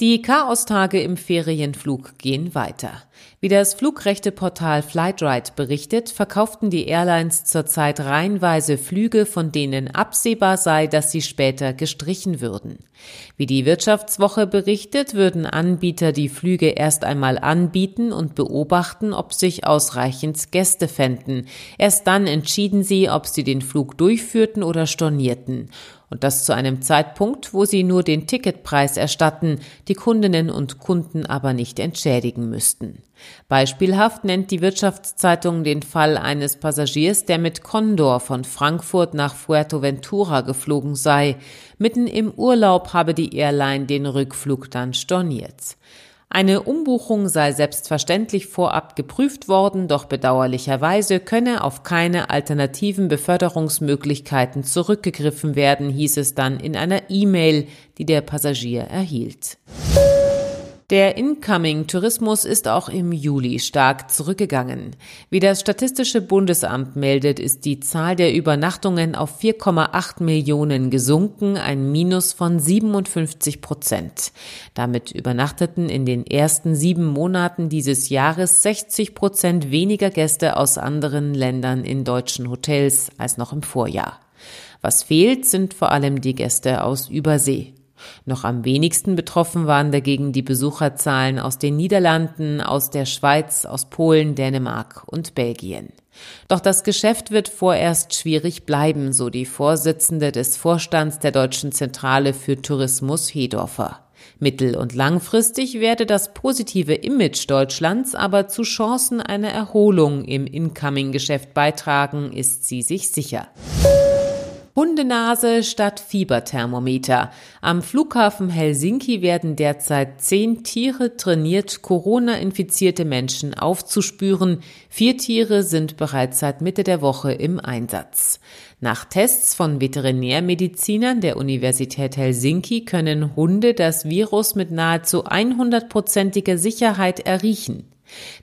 Die Chaostage im Ferienflug gehen weiter. Wie das Flugrechteportal Flightride berichtet, verkauften die Airlines zurzeit reihenweise Flüge, von denen absehbar sei, dass sie später gestrichen würden. Wie die Wirtschaftswoche berichtet, würden Anbieter die Flüge erst einmal anbieten und beobachten, ob sich ausreichend Gäste fänden. Erst dann entschieden sie, ob sie den Flug durchführten oder stornierten. Und das zu einem Zeitpunkt, wo sie nur den Ticketpreis erstatten, die Kundinnen und Kunden aber nicht entschädigen müssten. Beispielhaft nennt die Wirtschaftszeitung den Fall eines Passagiers, der mit Condor von Frankfurt nach Fuerteventura geflogen sei. Mitten im Urlaub habe die Airline den Rückflug dann storniert. Eine Umbuchung sei selbstverständlich vorab geprüft worden, doch bedauerlicherweise könne auf keine alternativen Beförderungsmöglichkeiten zurückgegriffen werden, hieß es dann in einer E-Mail, die der Passagier erhielt. Der Incoming-Tourismus ist auch im Juli stark zurückgegangen. Wie das Statistische Bundesamt meldet, ist die Zahl der Übernachtungen auf 4,8 Millionen gesunken, ein Minus von 57 Prozent. Damit übernachteten in den ersten sieben Monaten dieses Jahres 60 Prozent weniger Gäste aus anderen Ländern in deutschen Hotels als noch im Vorjahr. Was fehlt, sind vor allem die Gäste aus Übersee. Noch am wenigsten betroffen waren dagegen die Besucherzahlen aus den Niederlanden, aus der Schweiz, aus Polen, Dänemark und Belgien. Doch das Geschäft wird vorerst schwierig bleiben, so die Vorsitzende des Vorstands der Deutschen Zentrale für Tourismus Hedorfer. Mittel- und langfristig werde das positive Image Deutschlands aber zu Chancen einer Erholung im Incoming-Geschäft beitragen, ist sie sich sicher. Hundenase statt Fieberthermometer. Am Flughafen Helsinki werden derzeit zehn Tiere trainiert, Corona-infizierte Menschen aufzuspüren. Vier Tiere sind bereits seit Mitte der Woche im Einsatz. Nach Tests von Veterinärmedizinern der Universität Helsinki können Hunde das Virus mit nahezu 100-prozentiger Sicherheit erriechen.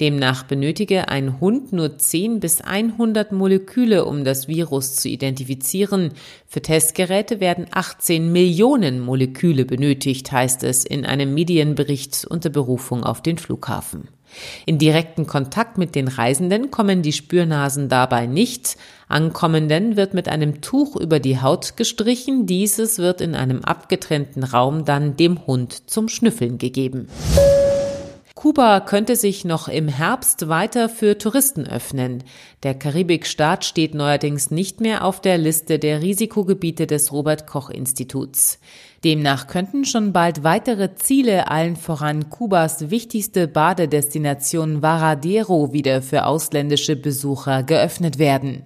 Demnach benötige ein Hund nur 10 bis 100 Moleküle, um das Virus zu identifizieren. Für Testgeräte werden 18 Millionen Moleküle benötigt, heißt es in einem Medienbericht unter Berufung auf den Flughafen. In direkten Kontakt mit den Reisenden kommen die Spürnasen dabei nicht. Ankommenden wird mit einem Tuch über die Haut gestrichen. Dieses wird in einem abgetrennten Raum dann dem Hund zum Schnüffeln gegeben. Kuba könnte sich noch im Herbst weiter für Touristen öffnen. Der Karibikstaat steht neuerdings nicht mehr auf der Liste der Risikogebiete des Robert Koch Instituts. Demnach könnten schon bald weitere Ziele, allen voran Kubas wichtigste Badedestination Varadero, wieder für ausländische Besucher geöffnet werden.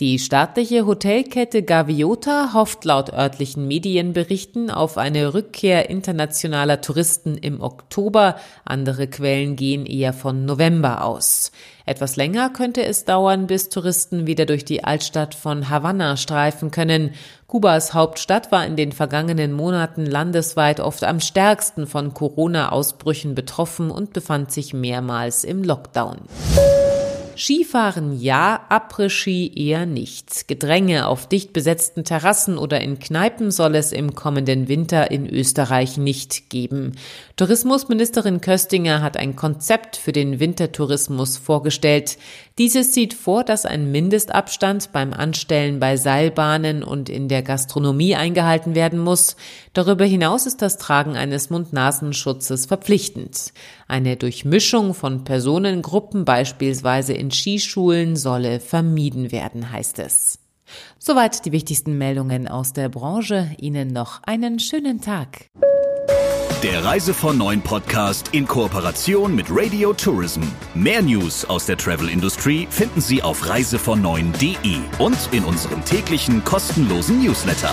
Die staatliche Hotelkette Gaviota hofft laut örtlichen Medienberichten auf eine Rückkehr internationaler Touristen im Oktober. Andere Quellen gehen eher von November aus. Etwas länger könnte es dauern, bis Touristen wieder durch die Altstadt von Havanna streifen können. Kubas Hauptstadt war in den vergangenen Monaten landesweit oft am stärksten von Corona-Ausbrüchen betroffen und befand sich mehrmals im Lockdown. Skifahren ja, Après-Ski eher nicht. Gedränge auf dicht besetzten Terrassen oder in Kneipen soll es im kommenden Winter in Österreich nicht geben. Tourismusministerin Köstinger hat ein Konzept für den Wintertourismus vorgestellt. Dieses sieht vor, dass ein Mindestabstand beim Anstellen bei Seilbahnen und in der Gastronomie eingehalten werden muss. Darüber hinaus ist das Tragen eines Mund-Nasenschutzes verpflichtend. Eine Durchmischung von Personengruppen beispielsweise in Skischulen solle vermieden werden, heißt es. Soweit die wichtigsten Meldungen aus der Branche. Ihnen noch einen schönen Tag. Der Reise von Neuen Podcast in Kooperation mit Radio Tourism. Mehr News aus der Travel Industry finden Sie auf reisevon und in unserem täglichen kostenlosen Newsletter.